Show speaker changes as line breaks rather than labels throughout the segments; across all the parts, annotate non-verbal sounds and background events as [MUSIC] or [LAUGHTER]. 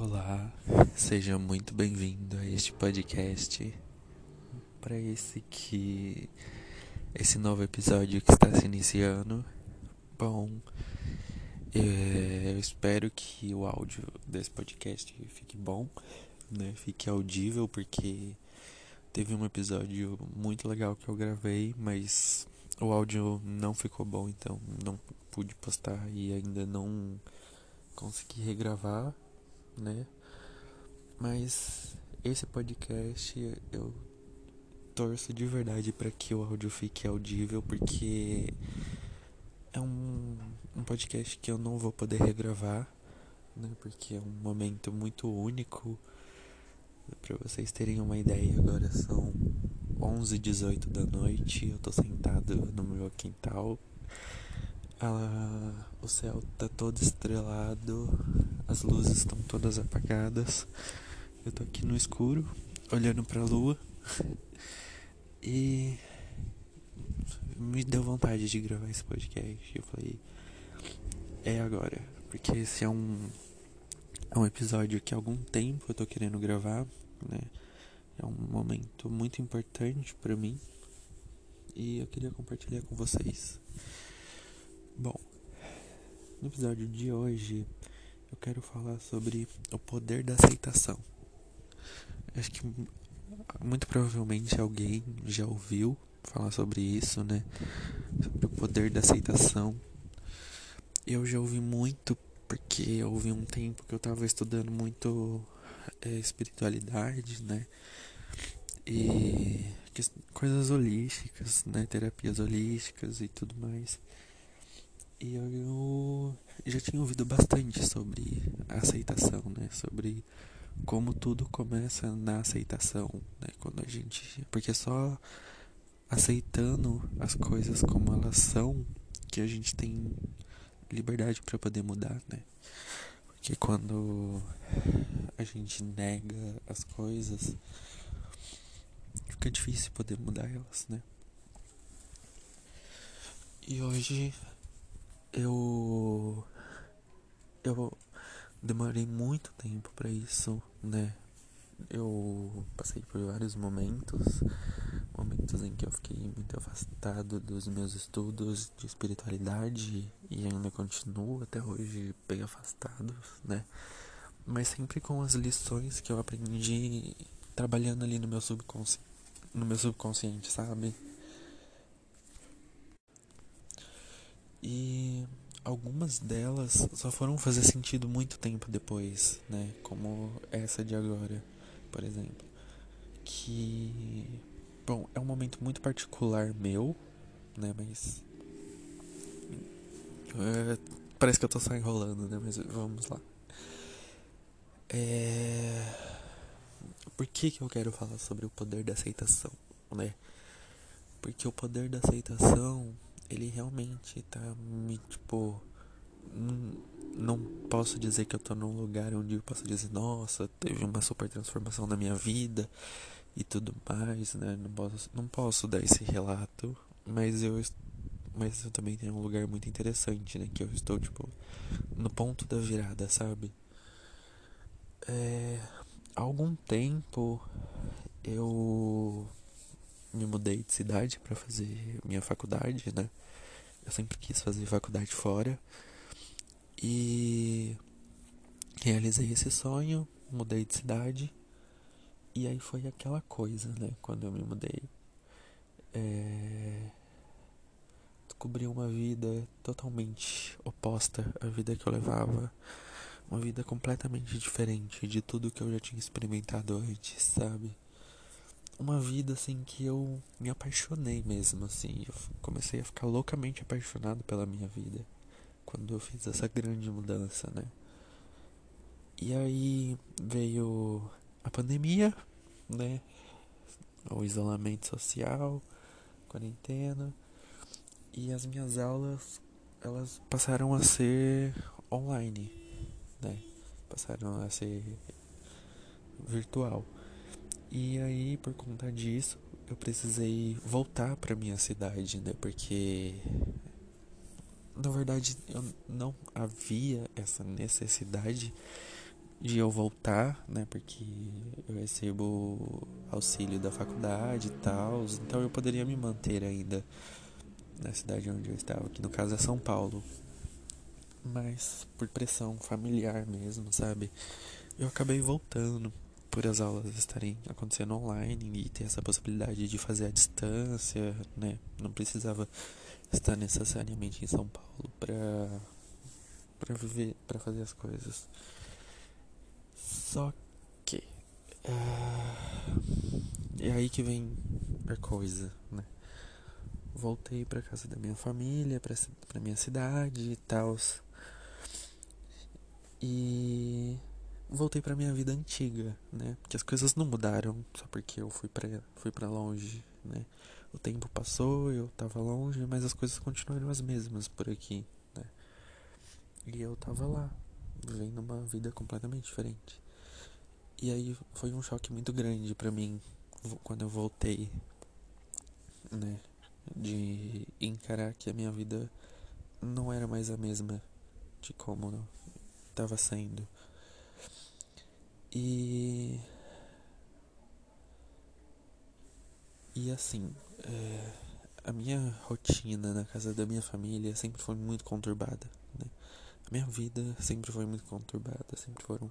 Olá, seja muito bem-vindo a este podcast. Para esse que esse novo episódio que está se iniciando. Bom, é, eu espero que o áudio desse podcast fique bom, né? Fique audível porque teve um episódio muito legal que eu gravei, mas o áudio não ficou bom, então não pude postar e ainda não consegui regravar né? Mas esse podcast eu torço de verdade para que o áudio fique audível, porque é um, um podcast que eu não vou poder regravar, né? Porque é um momento muito único. Para vocês terem uma ideia, agora são 11 e 18 da noite, eu tô sentado no meu quintal. Ela, o céu tá todo estrelado, as luzes estão todas apagadas. Eu tô aqui no escuro, olhando para a lua. E me deu vontade de gravar esse podcast. Eu falei, é agora, porque esse é um é um episódio que há algum tempo eu tô querendo gravar, né? É um momento muito importante para mim e eu queria compartilhar com vocês. Bom, no episódio de hoje eu quero falar sobre o poder da aceitação. Acho que muito provavelmente alguém já ouviu falar sobre isso, né? Sobre o poder da aceitação. Eu já ouvi muito porque houve um tempo que eu estava estudando muito é, espiritualidade, né? E coisas holísticas, né? Terapias holísticas e tudo mais. E eu já tinha ouvido bastante sobre aceitação, né? Sobre como tudo começa na aceitação, né? Quando a gente, porque só aceitando as coisas como elas são que a gente tem liberdade para poder mudar, né? Porque quando a gente nega as coisas, fica difícil poder mudar elas, né? E hoje eu eu demorei muito tempo para isso, né? Eu passei por vários momentos, momentos em que eu fiquei muito afastado dos meus estudos de espiritualidade e ainda continuo até hoje bem afastado, né? Mas sempre com as lições que eu aprendi trabalhando ali no meu subconsciente, no meu subconsciente, sabe? E algumas delas só foram fazer sentido muito tempo depois, né? Como essa de agora, por exemplo. Que. Bom, é um momento muito particular meu, né? Mas. É, parece que eu tô só enrolando, né? Mas vamos lá. É. Por que, que eu quero falar sobre o poder da aceitação, né? Porque o poder da aceitação ele realmente tá me, tipo. Não posso dizer que eu tô num lugar onde eu posso dizer, nossa, teve uma super transformação na minha vida e tudo mais, né? Não posso, não posso dar esse relato, mas eu mas eu também tenho um lugar muito interessante, né? Que eu estou, tipo, no ponto da virada, sabe? É, há algum tempo eu me mudei de cidade para fazer minha faculdade, né? Eu sempre quis fazer faculdade fora e realizei esse sonho, mudei de cidade e aí foi aquela coisa, né? Quando eu me mudei, é... descobri uma vida totalmente oposta à vida que eu levava, uma vida completamente diferente de tudo que eu já tinha experimentado antes, sabe? Uma vida assim que eu me apaixonei mesmo assim. Eu comecei a ficar loucamente apaixonado pela minha vida quando eu fiz essa grande mudança, né? E aí veio a pandemia, né? O isolamento social, quarentena, e as minhas aulas elas passaram a ser online, né? Passaram a ser virtual. E aí, por conta disso, eu precisei voltar para minha cidade, né? Porque na verdade eu não havia essa necessidade de eu voltar, né? Porque eu recebo auxílio da faculdade e tal, então eu poderia me manter ainda na cidade onde eu estava, que no caso é São Paulo. Mas por pressão familiar mesmo, sabe? Eu acabei voltando por as aulas estarem acontecendo online e ter essa possibilidade de fazer à distância, né? Não precisava estar necessariamente em São Paulo para para viver, para fazer as coisas. Só que. Uh, é aí que vem a coisa, né? Voltei pra casa da minha família, pra minha cidade e tal. E voltei pra minha vida antiga, né? Porque as coisas não mudaram só porque eu fui pra, fui pra longe, né? O tempo passou, eu tava longe, mas as coisas continuaram as mesmas por aqui, né? E eu tava lá, vivendo uma vida completamente diferente. E aí foi um choque muito grande para mim quando eu voltei, né? De encarar que a minha vida não era mais a mesma de como estava sendo. E. E assim, é, a minha rotina na casa da minha família sempre foi muito conturbada, né? A minha vida sempre foi muito conturbada, sempre foram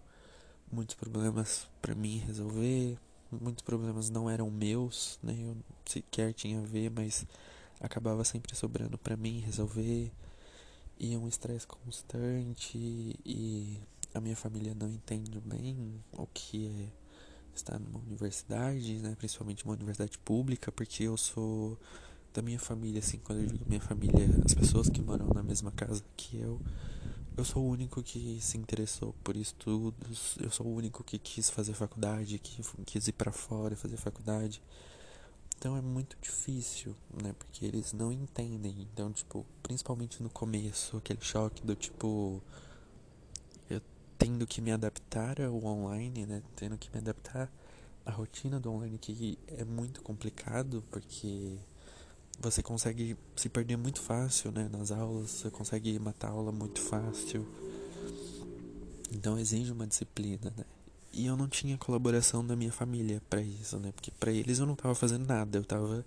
muitos problemas para mim resolver, muitos problemas não eram meus, né? Eu sequer tinha a ver, mas acabava sempre sobrando para mim resolver. E um estresse constante e a minha família não entende bem o que é estar numa universidade, né? Principalmente uma universidade pública, porque eu sou da minha família, assim, quando eu digo minha família, as pessoas que moram na mesma casa que eu, eu sou o único que se interessou por estudos, eu sou o único que quis fazer faculdade, que quis ir para fora fazer faculdade. Então é muito difícil, né? Porque eles não entendem. Então, tipo, principalmente no começo, aquele choque do tipo tendo que me adaptar ao online, né? Tendo que me adaptar à rotina do online que é muito complicado porque você consegue se perder muito fácil, né, nas aulas, você consegue matar a aula muito fácil. Então exige uma disciplina, né? E eu não tinha colaboração da minha família para isso, né? Porque para eles eu não tava fazendo nada, eu tava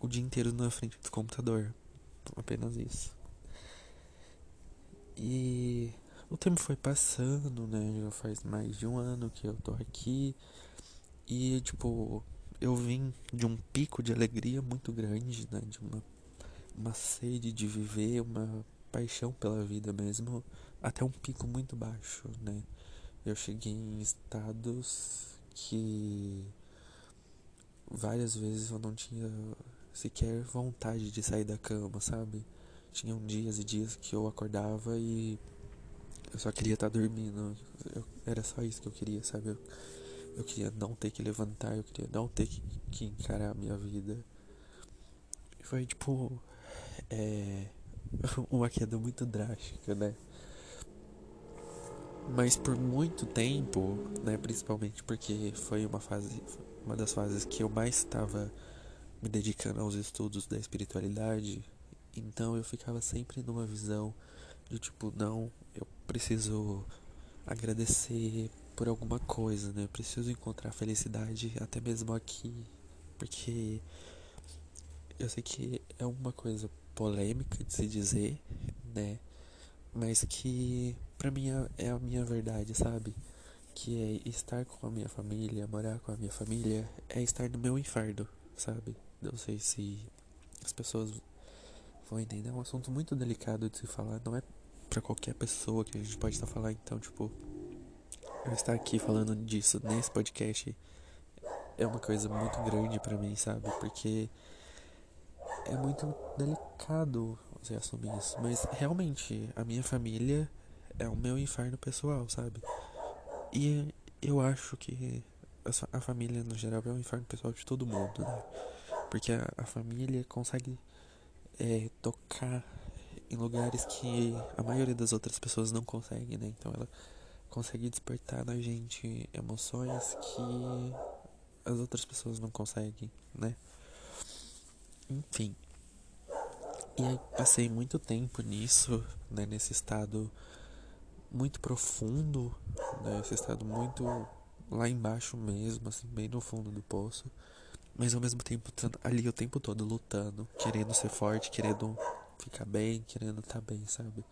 o dia inteiro na frente do computador. Apenas isso. E o tempo foi passando, né? Já faz mais de um ano que eu tô aqui. E tipo, eu vim de um pico de alegria muito grande, né? De uma, uma sede de viver, uma paixão pela vida mesmo, até um pico muito baixo, né? Eu cheguei em estados que várias vezes eu não tinha sequer vontade de sair da cama, sabe? Tinham dias e dias que eu acordava e eu só queria estar dormindo. Eu, era só isso que eu queria, sabe? Eu, eu queria não ter que levantar, eu queria não ter que, que encarar a minha vida. E foi tipo. É. [LAUGHS] Uma queda muito drástica, né? Mas por muito tempo, né? Principalmente porque foi uma fase. Uma das fases que eu mais estava me dedicando aos estudos da espiritualidade. Então eu ficava sempre numa visão de tipo, não, eu preciso agradecer por alguma coisa, né? Eu preciso encontrar felicidade até mesmo aqui, porque eu sei que é uma coisa polêmica de se dizer, né? Mas que pra mim é, é a minha verdade, sabe? Que é estar com a minha família, morar com a minha família, é estar no meu inferno, sabe? Não sei se as pessoas vão entender. É um assunto muito delicado de se falar, não é para qualquer pessoa que a gente pode estar falando, então, tipo, eu estar aqui falando disso nesse podcast é uma coisa muito grande para mim, sabe? Porque é muito delicado você assumir isso, mas realmente a minha família é o meu inferno pessoal, sabe? E eu acho que a família no geral é o inferno pessoal de todo mundo, né? Porque a, a família consegue é, tocar em lugares que a maioria das outras pessoas não consegue, né? Então ela consegue despertar na gente emoções que as outras pessoas não conseguem, né? Enfim. E aí passei muito tempo nisso, né, nesse estado muito profundo, né? Esse estado muito lá embaixo mesmo, assim, bem no fundo do poço. Mas ao mesmo tempo ali o tempo todo lutando, querendo ser forte, querendo ficar bem, querendo estar tá bem, sabe?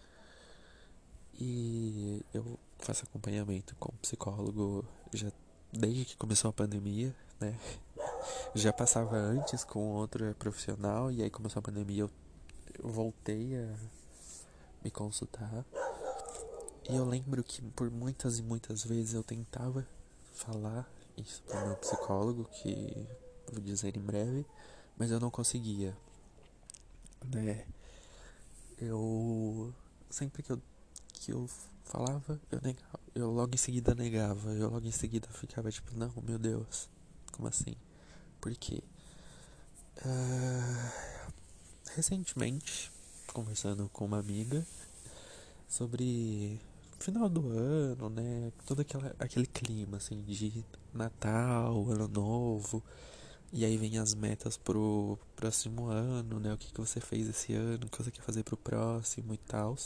E eu faço acompanhamento com psicólogo já desde que começou a pandemia, né? [LAUGHS] Já passava antes com outro profissional e aí começou a pandemia eu, eu voltei a me consultar. E eu lembro que por muitas e muitas vezes eu tentava falar isso pro meu psicólogo, que vou dizer em breve, mas eu não conseguia. Né? Eu sempre que eu que eu falava, eu negava, eu logo em seguida negava, eu logo em seguida ficava tipo, não, meu Deus, como assim? Por quê? Uh, recentemente, conversando com uma amiga sobre final do ano, né? Todo aquela, aquele clima assim de Natal, Ano Novo. E aí vem as metas pro próximo ano, né? O que, que você fez esse ano, o que você quer fazer pro próximo e tal.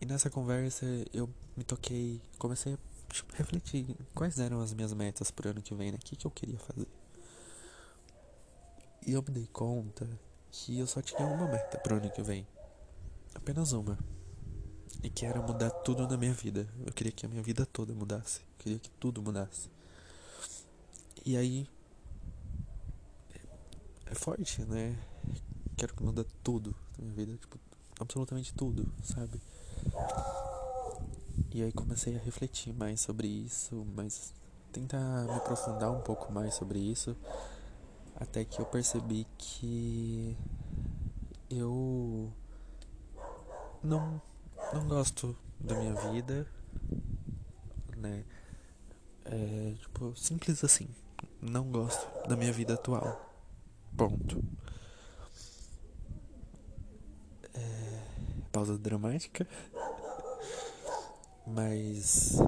E nessa conversa eu me toquei, comecei a tipo, refletir quais eram as minhas metas pro ano que vem, né? O que, que eu queria fazer. E eu me dei conta que eu só tinha uma meta pro ano que vem. Apenas uma e que era mudar tudo na minha vida. Eu queria que a minha vida toda mudasse. Eu queria que tudo mudasse. E aí. É, forte, né? Quero que muda tudo na minha vida. Tipo, absolutamente tudo, sabe? E aí comecei a refletir mais sobre isso, mas tentar me aprofundar um pouco mais sobre isso. Até que eu percebi que eu não não gosto da minha vida, né? É, tipo, simples assim. Não gosto da minha vida atual. Ponto. É, pausa dramática. Mas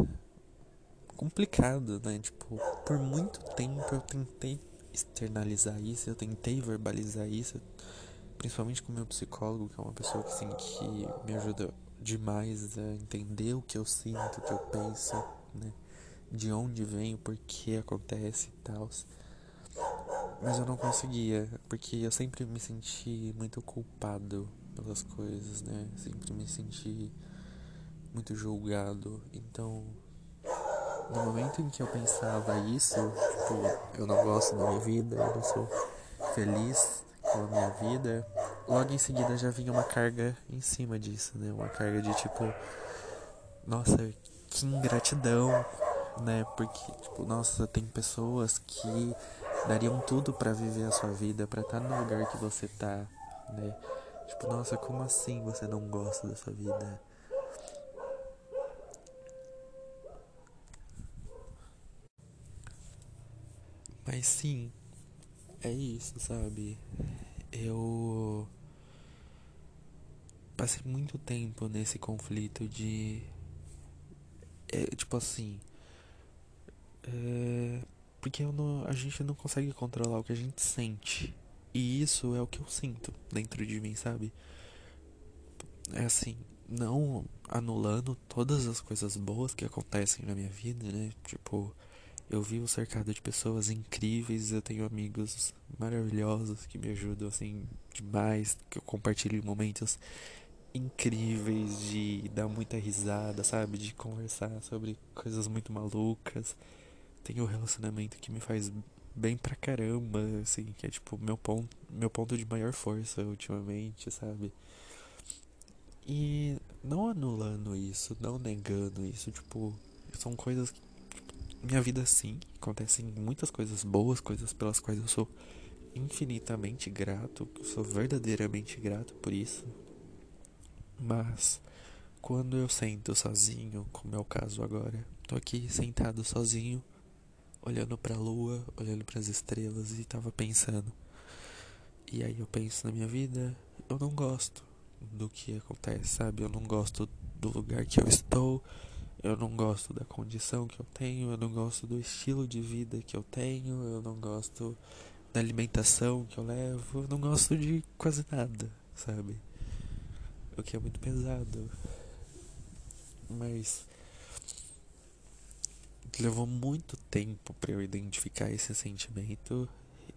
complicado, né? Tipo, por muito tempo eu tentei externalizar isso, eu tentei verbalizar isso, principalmente com o meu psicólogo, que é uma pessoa que, assim, que me ajuda demais a entender o que eu sinto, o que eu penso, né? De onde vem, por que acontece e tal. Mas eu não conseguia, porque eu sempre me senti muito culpado pelas coisas, né? Sempre me senti muito julgado. Então, no momento em que eu pensava isso, tipo, eu não gosto da minha vida, eu não sou feliz com a minha vida, logo em seguida já vinha uma carga em cima disso, né? Uma carga de tipo, nossa, que ingratidão, né? Porque, tipo, nossa, tem pessoas que dariam tudo para viver a sua vida, para estar tá no lugar que você tá, né? Tipo, nossa, como assim você não gosta dessa vida? Mas sim, é isso, sabe? Eu passei muito tempo nesse conflito de. É, tipo assim. É, porque não, a gente não consegue controlar o que a gente sente. E isso é o que eu sinto dentro de mim, sabe? É assim, não anulando todas as coisas boas que acontecem na minha vida, né? Tipo, eu vivo cercado de pessoas incríveis, eu tenho amigos maravilhosos que me ajudam assim demais, que eu compartilho momentos incríveis de dar muita risada, sabe? De conversar sobre coisas muito malucas. Tenho um relacionamento que me faz bem pra caramba, assim, que é tipo meu ponto, meu ponto de maior força ultimamente, sabe? E não anulando isso, não negando isso, tipo, são coisas que tipo, minha vida sim, acontecem muitas coisas boas, coisas pelas quais eu sou infinitamente grato, sou verdadeiramente grato por isso, mas quando eu sento sozinho, como é o caso agora, tô aqui sentado sozinho, olhando para a lua, olhando para as estrelas e tava pensando. E aí eu penso na minha vida, eu não gosto do que acontece, sabe? Eu não gosto do lugar que eu estou, eu não gosto da condição que eu tenho, eu não gosto do estilo de vida que eu tenho, eu não gosto da alimentação que eu levo, eu não gosto de quase nada, sabe? o que é muito pesado. Mas levou muito tempo para eu identificar esse sentimento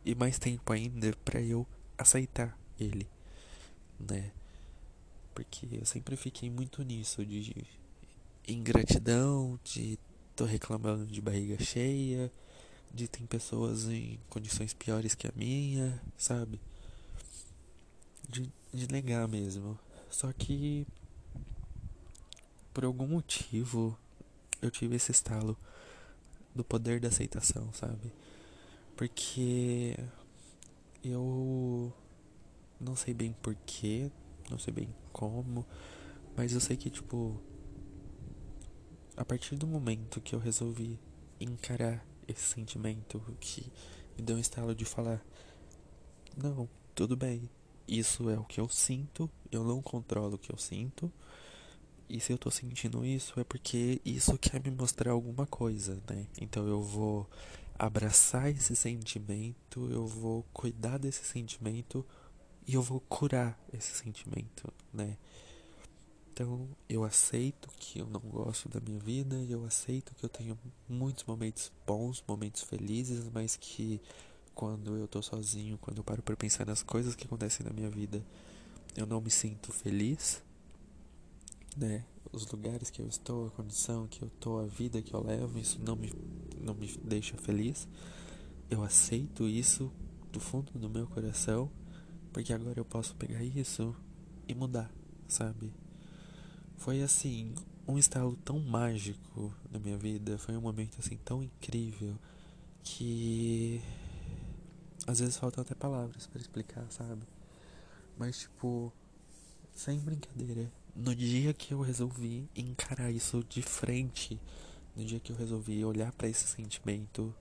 e mais tempo ainda para eu aceitar ele, né? Porque eu sempre fiquei muito nisso de ingratidão, de tô reclamando de barriga cheia, de tem pessoas em condições piores que a minha, sabe? De, de negar mesmo. Só que por algum motivo eu tive esse estalo do poder da aceitação, sabe? Porque eu não sei bem porquê, não sei bem como, mas eu sei que, tipo, a partir do momento que eu resolvi encarar esse sentimento que me deu um estalo de falar: não, tudo bem, isso é o que eu sinto, eu não controlo o que eu sinto. E se eu tô sentindo isso é porque isso quer me mostrar alguma coisa, né? Então eu vou abraçar esse sentimento, eu vou cuidar desse sentimento e eu vou curar esse sentimento, né? Então eu aceito que eu não gosto da minha vida, eu aceito que eu tenho muitos momentos bons, momentos felizes, mas que quando eu tô sozinho, quando eu paro para pensar nas coisas que acontecem na minha vida, eu não me sinto feliz né, os lugares que eu estou, a condição que eu estou, a vida que eu levo, isso não me, não me deixa feliz. Eu aceito isso do fundo do meu coração, porque agora eu posso pegar isso e mudar, sabe? Foi assim, um estalo tão mágico na minha vida, foi um momento assim tão incrível que às vezes faltam até palavras para explicar, sabe? Mas tipo, sem brincadeira, no dia que eu resolvi encarar isso de frente, no dia que eu resolvi olhar para esse sentimento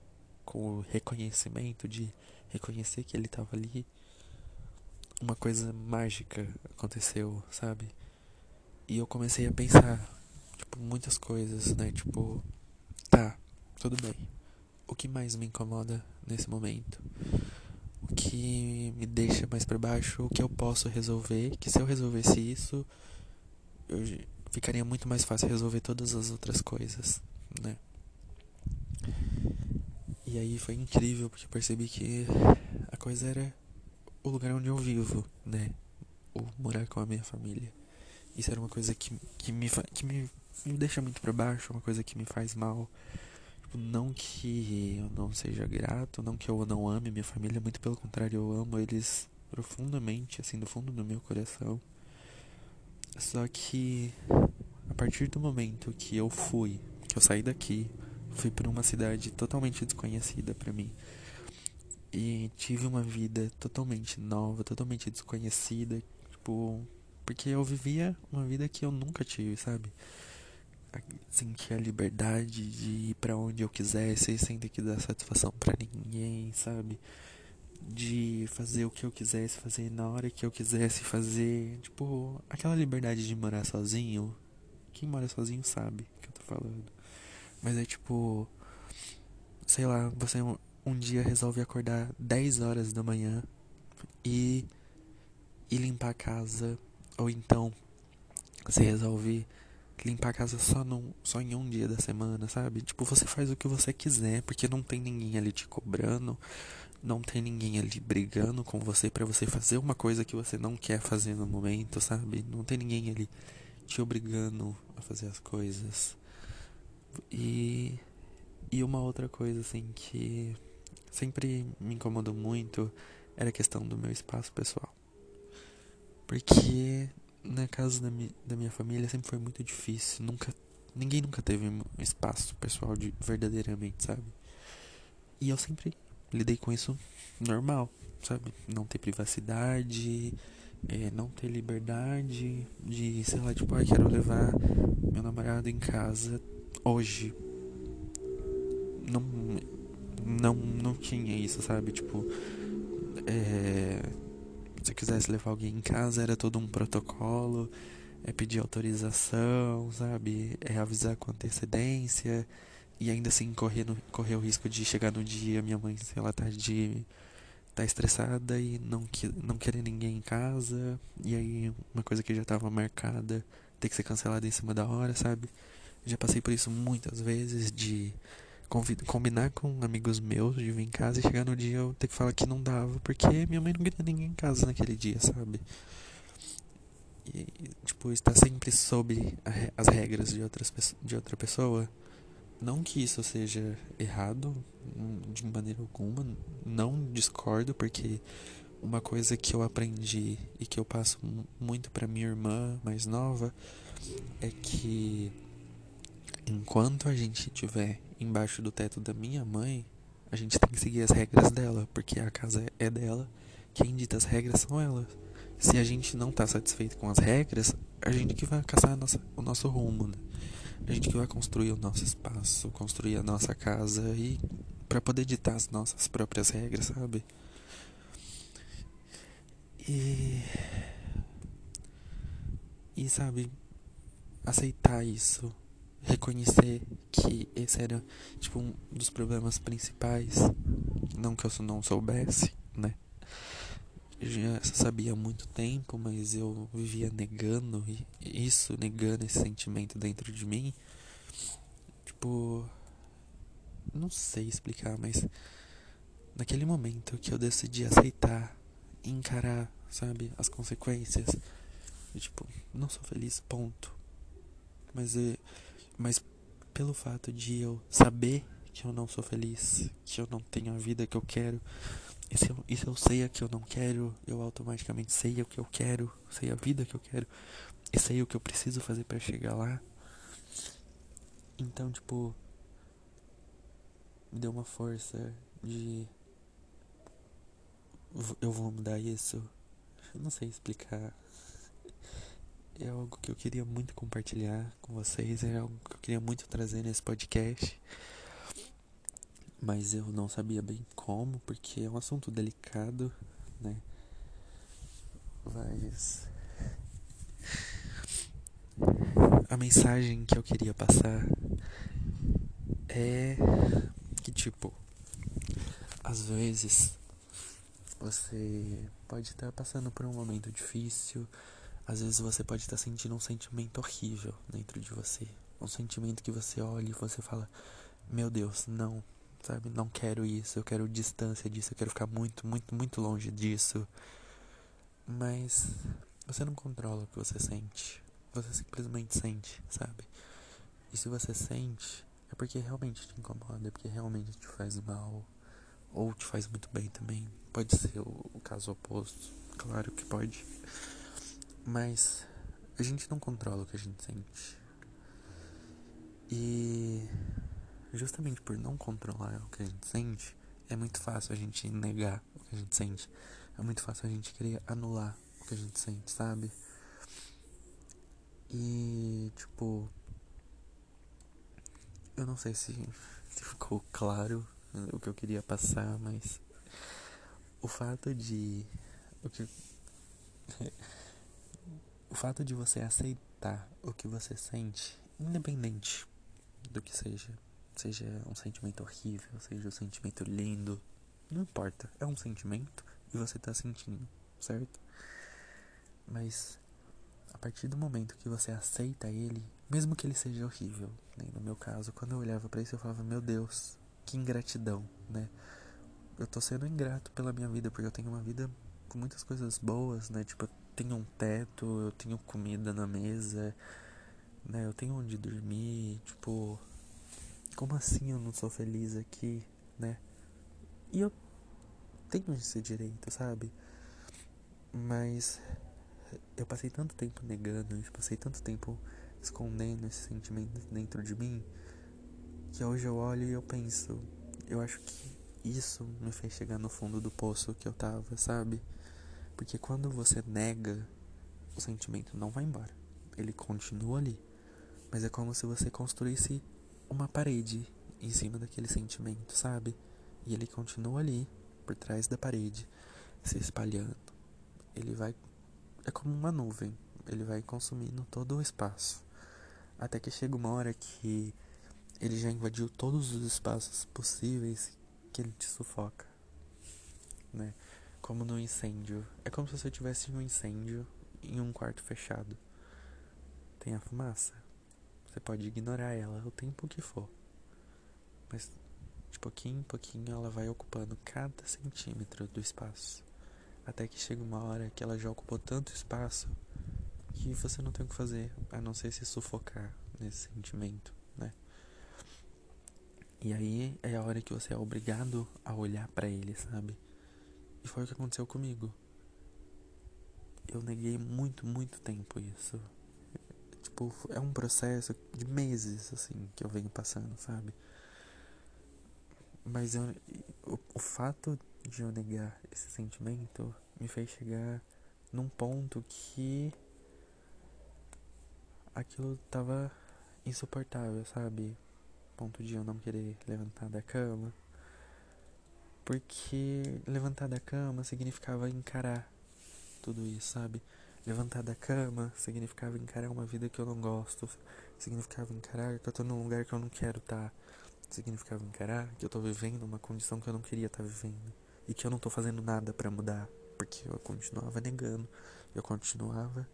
com o reconhecimento de reconhecer que ele estava ali, uma coisa mágica aconteceu, sabe? E eu comecei a pensar, tipo, muitas coisas, né? Tipo, tá, tudo bem. O que mais me incomoda nesse momento? O que me deixa mais para baixo? O que eu posso resolver? Que se eu resolvesse isso, eu ficaria muito mais fácil resolver todas as outras coisas, né? E aí foi incrível porque percebi que a coisa era o lugar onde eu vivo, né? O morar com a minha família. Isso era uma coisa que, que, me, que me, me deixa muito para baixo, uma coisa que me faz mal. Tipo, não que eu não seja grato, não que eu não ame minha família, muito pelo contrário, eu amo eles profundamente, assim, do fundo do meu coração. Só que a partir do momento que eu fui, que eu saí daqui, fui para uma cidade totalmente desconhecida para mim e tive uma vida totalmente nova, totalmente desconhecida, tipo, porque eu vivia uma vida que eu nunca tive, sabe? Sentir a liberdade de ir para onde eu quisesse sem ter que dar satisfação para ninguém, sabe? De fazer o que eu quisesse fazer na hora que eu quisesse fazer. Tipo, aquela liberdade de morar sozinho. Quem mora sozinho sabe o que eu tô falando. Mas é tipo. Sei lá, você um, um dia resolve acordar 10 horas da manhã e. e limpar a casa. Ou então você resolve limpar a casa só, num, só em um dia da semana, sabe? Tipo, você faz o que você quiser, porque não tem ninguém ali te cobrando, não tem ninguém ali brigando com você para você fazer uma coisa que você não quer fazer no momento, sabe? Não tem ninguém ali te obrigando a fazer as coisas. E e uma outra coisa assim que sempre me incomodou muito era a questão do meu espaço pessoal. Porque na casa da, mi da minha família sempre foi muito difícil, nunca ninguém nunca teve um espaço pessoal de verdadeiramente, sabe? E eu sempre lidei com isso normal, sabe? Não ter privacidade, é, não ter liberdade de, sei lá, tipo, ah, quero levar meu namorado em casa hoje. Não, não, não tinha isso, sabe? Tipo, é, se eu quisesse levar alguém em casa era todo um protocolo, é pedir autorização, sabe? É avisar com antecedência. E ainda assim correr, no, correr o risco de chegar no dia, minha mãe, sei lá, tá de. tá estressada e não, que, não querer ninguém em casa. E aí uma coisa que já tava marcada ter que ser cancelada em cima da hora, sabe? Já passei por isso muitas vezes de combinar com amigos meus de vir em casa e chegar no dia eu ter que falar que não dava, porque minha mãe não queria ninguém em casa naquele dia, sabe? E, tipo, estar sempre sob as regras de, outras, de outra pessoa. Não que isso seja errado, hum, de maneira alguma, não discordo, porque uma coisa que eu aprendi e que eu passo muito para minha irmã mais nova é que enquanto a gente estiver embaixo do teto da minha mãe, a gente tem que seguir as regras dela, porque a casa é dela, quem dita as regras são elas. Se a gente não tá satisfeito com as regras, a gente que vai caçar nossa, o nosso rumo, né? A gente que vai construir o nosso espaço, construir a nossa casa e para poder ditar as nossas próprias regras, sabe? E e sabe, aceitar isso, reconhecer que esse era tipo um dos problemas principais, não que eu não soubesse, né? Já sabia há muito tempo, mas eu vivia negando isso, negando esse sentimento dentro de mim. Tipo, não sei explicar, mas naquele momento que eu decidi aceitar, encarar, sabe, as consequências, eu, tipo, não sou feliz, ponto. Mas é, mas pelo fato de eu saber que eu não sou feliz, que eu não tenho a vida que eu quero, e se eu, e se eu sei a que eu não quero, eu automaticamente sei o que eu quero, sei a vida que eu quero, e sei o que eu preciso fazer para chegar lá. Então, tipo, me deu uma força de eu vou mudar isso. Eu não sei explicar é algo que eu queria muito compartilhar com vocês, é algo que eu queria muito trazer nesse podcast. Mas eu não sabia bem como, porque é um assunto delicado, né? Mas a mensagem que eu queria passar é que tipo, às vezes você pode estar passando por um momento difícil, às vezes você pode estar sentindo um sentimento horrível dentro de você. Um sentimento que você olha e você fala: Meu Deus, não, sabe? Não quero isso, eu quero distância disso, eu quero ficar muito, muito, muito longe disso. Mas você não controla o que você sente. Você simplesmente sente, sabe? E se você sente, é porque realmente te incomoda, é porque realmente te faz mal. Ou te faz muito bem também. Pode ser o, caso oposto. Claro que pode. Mas a gente não controla o que a gente sente. E justamente por não controlar o que a gente sente, é muito fácil a gente negar o que a gente sente. É muito fácil a gente querer anular o que a gente sente, sabe? E, tipo, eu não sei se, [LAUGHS] se ficou claro o que eu queria passar, mas o fato de. O que. [LAUGHS] O fato de você aceitar o que você sente, independente do que seja, seja um sentimento horrível, seja um sentimento lindo, não importa, é um sentimento e você tá sentindo, certo? Mas a partir do momento que você aceita ele, mesmo que ele seja horrível, né? no meu caso, quando eu olhava para isso eu falava, meu Deus, que ingratidão, né? Eu tô sendo ingrato pela minha vida, porque eu tenho uma vida com muitas coisas boas, né? Tipo, tenho um teto, eu tenho comida na mesa, né? Eu tenho onde dormir, tipo, como assim eu não sou feliz aqui, né? E eu tenho esse direito, sabe? Mas eu passei tanto tempo negando, eu passei tanto tempo escondendo esse sentimento dentro de mim, que hoje eu olho e eu penso, eu acho que isso me fez chegar no fundo do poço que eu tava, sabe? Porque quando você nega, o sentimento não vai embora. Ele continua ali. Mas é como se você construísse uma parede em cima daquele sentimento, sabe? E ele continua ali, por trás da parede, se espalhando. Ele vai. É como uma nuvem. Ele vai consumindo todo o espaço. Até que chega uma hora que ele já invadiu todos os espaços possíveis que ele te sufoca, né? como no incêndio. É como se você tivesse um incêndio em um quarto fechado. Tem a fumaça. Você pode ignorar ela o tempo que for. Mas de pouquinho em pouquinho ela vai ocupando cada centímetro do espaço. Até que chega uma hora que ela já ocupou tanto espaço que você não tem o que fazer a não ser se sufocar nesse sentimento, né? E aí é a hora que você é obrigado a olhar para ele, sabe? E foi o que aconteceu comigo. Eu neguei muito, muito tempo isso. Tipo, é um processo de meses, assim, que eu venho passando, sabe? Mas eu, o, o fato de eu negar esse sentimento me fez chegar num ponto que aquilo tava insuportável, sabe? Ponto de eu não querer levantar da cama. Porque levantar da cama significava encarar tudo isso, sabe? Levantar da cama significava encarar uma vida que eu não gosto, significava encarar que eu tô num lugar que eu não quero estar, tá. significava encarar que eu tô vivendo uma condição que eu não queria estar tá vivendo e que eu não tô fazendo nada para mudar, porque eu continuava negando, eu continuava,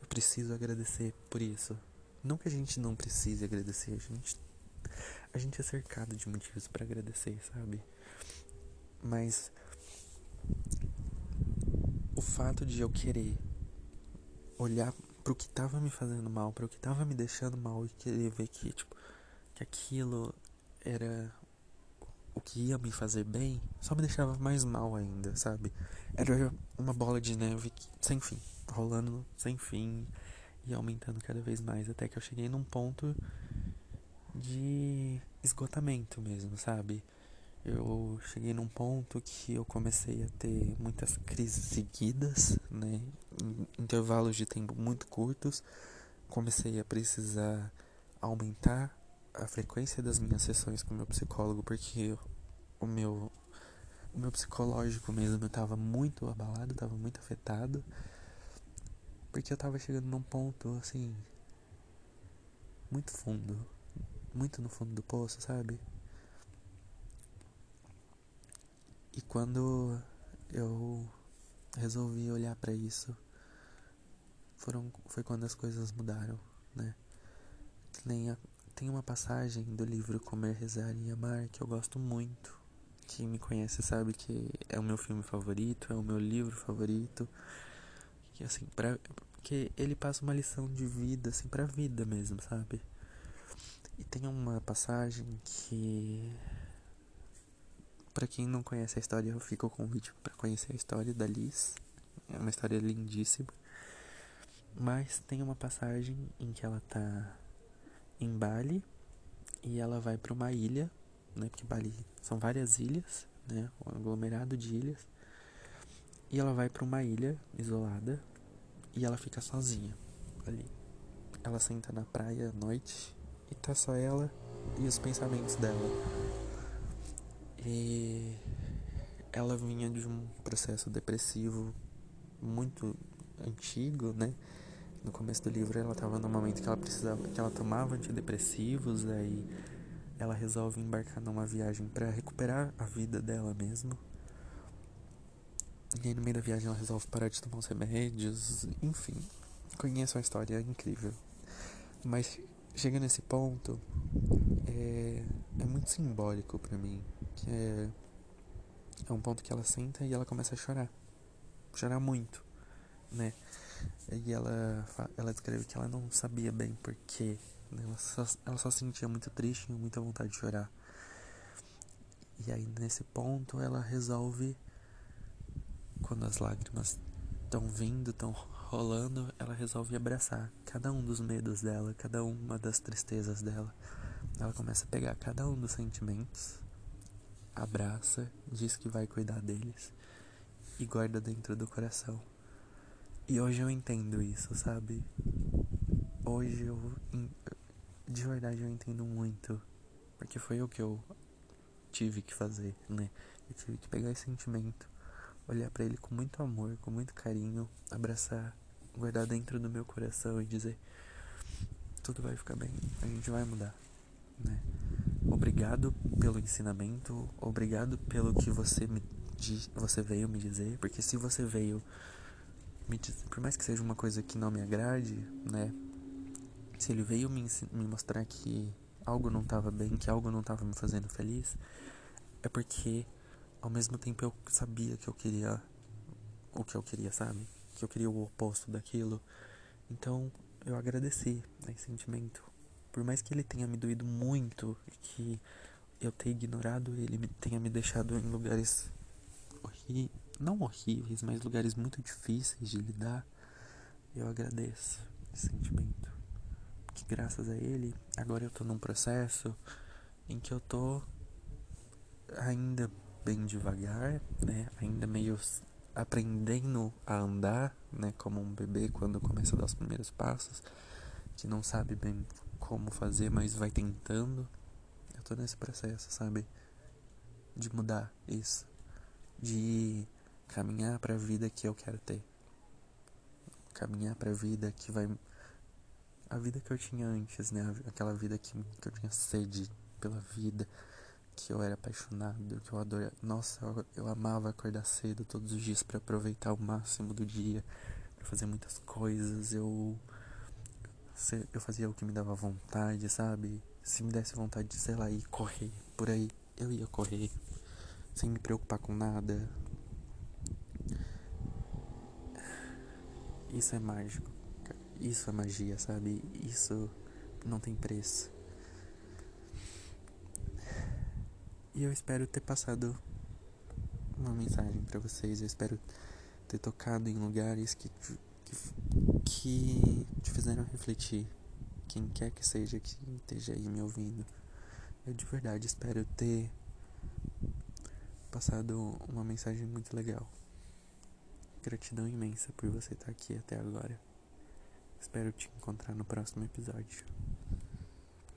eu preciso agradecer por isso. Não que a gente não precise agradecer, a gente a gente é cercado de motivos para agradecer, sabe? Mas o fato de eu querer olhar pro que tava me fazendo mal, pro que tava me deixando mal e querer ver que, tipo, que aquilo era o que ia me fazer bem, só me deixava mais mal ainda, sabe? Era uma bola de neve que, sem fim, rolando sem fim e aumentando cada vez mais, até que eu cheguei num ponto de esgotamento mesmo, sabe? Eu cheguei num ponto que eu comecei a ter muitas crises seguidas, né? Intervalos de tempo muito curtos. Comecei a precisar aumentar a frequência das minhas sessões com o meu psicólogo, porque o meu o meu psicológico mesmo estava muito abalado, estava muito afetado, porque eu estava chegando num ponto assim muito fundo, muito no fundo do poço, sabe? E quando eu resolvi olhar para isso, foram, foi quando as coisas mudaram, né? Nem a, tem uma passagem do livro Comer, Rezar e Amar que eu gosto muito. Quem me conhece sabe que é o meu filme favorito, é o meu livro favorito. Que assim, pra, que ele passa uma lição de vida, assim, pra vida mesmo, sabe? E tem uma passagem que para quem não conhece a história, fica o convite para conhecer a história da Liz. É uma história lindíssima. Mas tem uma passagem em que ela tá em Bali e ela vai para uma ilha, né? Porque Bali são várias ilhas, né? Um aglomerado de ilhas. E ela vai para uma ilha isolada e ela fica sozinha ali. Ela senta na praia à noite e tá só ela e os pensamentos dela. E ela vinha de um processo depressivo muito antigo, né? No começo do livro ela estava no momento que ela precisava, que ela tomava antidepressivos, aí ela resolve embarcar numa viagem para recuperar a vida dela mesmo. E aí no meio da viagem ela resolve parar de tomar os remédios, enfim. Conheço a história, incrível. Mas chega nesse ponto, é, é muito simbólico para mim que é, é um ponto que ela senta e ela começa a chorar. Chorar muito, né? E ela, ela descreve que ela não sabia bem porquê. Né? Ela, só, ela só sentia muito triste e muita vontade de chorar. E aí, nesse ponto, ela resolve, quando as lágrimas estão vindo, estão rolando, ela resolve abraçar cada um dos medos dela, cada uma das tristezas dela. Ela começa a pegar cada um dos sentimentos abraça, diz que vai cuidar deles e guarda dentro do coração. E hoje eu entendo isso, sabe? Hoje eu de verdade eu entendo muito, porque foi o que eu tive que fazer, né? Eu tive que pegar esse sentimento, olhar para ele com muito amor, com muito carinho, abraçar, guardar dentro do meu coração e dizer tudo vai ficar bem, a gente vai mudar, né? Obrigado pelo ensinamento, obrigado pelo que você me você veio me dizer, porque se você veio me dizer, por mais que seja uma coisa que não me agrade, né? Se ele veio me, me mostrar que algo não estava bem, que algo não estava me fazendo feliz, é porque ao mesmo tempo eu sabia que eu queria o que eu queria, sabe? Que eu queria o oposto daquilo. Então eu agradeci esse sentimento. Por mais que ele tenha me doído muito e que eu tenha ignorado ele, tenha me deixado em lugares horríveis, não horríveis, mas lugares muito difíceis de lidar, eu agradeço esse sentimento. Que graças a ele, agora eu tô num processo em que eu tô ainda bem devagar, né? Ainda meio aprendendo a andar, né? Como um bebê quando começa a dar os primeiros passos, que não sabe bem como fazer, mas vai tentando. Eu tô nesse processo, sabe? De mudar isso. De caminhar para a vida que eu quero ter. Caminhar para a vida que vai a vida que eu tinha antes, né? Aquela vida que, que eu tinha sede pela vida, que eu era apaixonado, que eu adorava. Nossa, eu, eu amava acordar cedo todos os dias para aproveitar o máximo do dia, para fazer muitas coisas. Eu eu fazia o que me dava vontade, sabe? Se me desse vontade de, sei lá, ir correr por aí, eu ia correr, sem me preocupar com nada. Isso é mágico. Isso é magia, sabe? Isso não tem preço. E eu espero ter passado uma mensagem para vocês. Eu espero ter tocado em lugares que, que, que te fizeram refletir. Quem quer que seja que esteja aí me ouvindo. Eu de verdade espero ter passado uma mensagem muito legal. Gratidão imensa por você estar aqui até agora. Espero te encontrar no próximo episódio.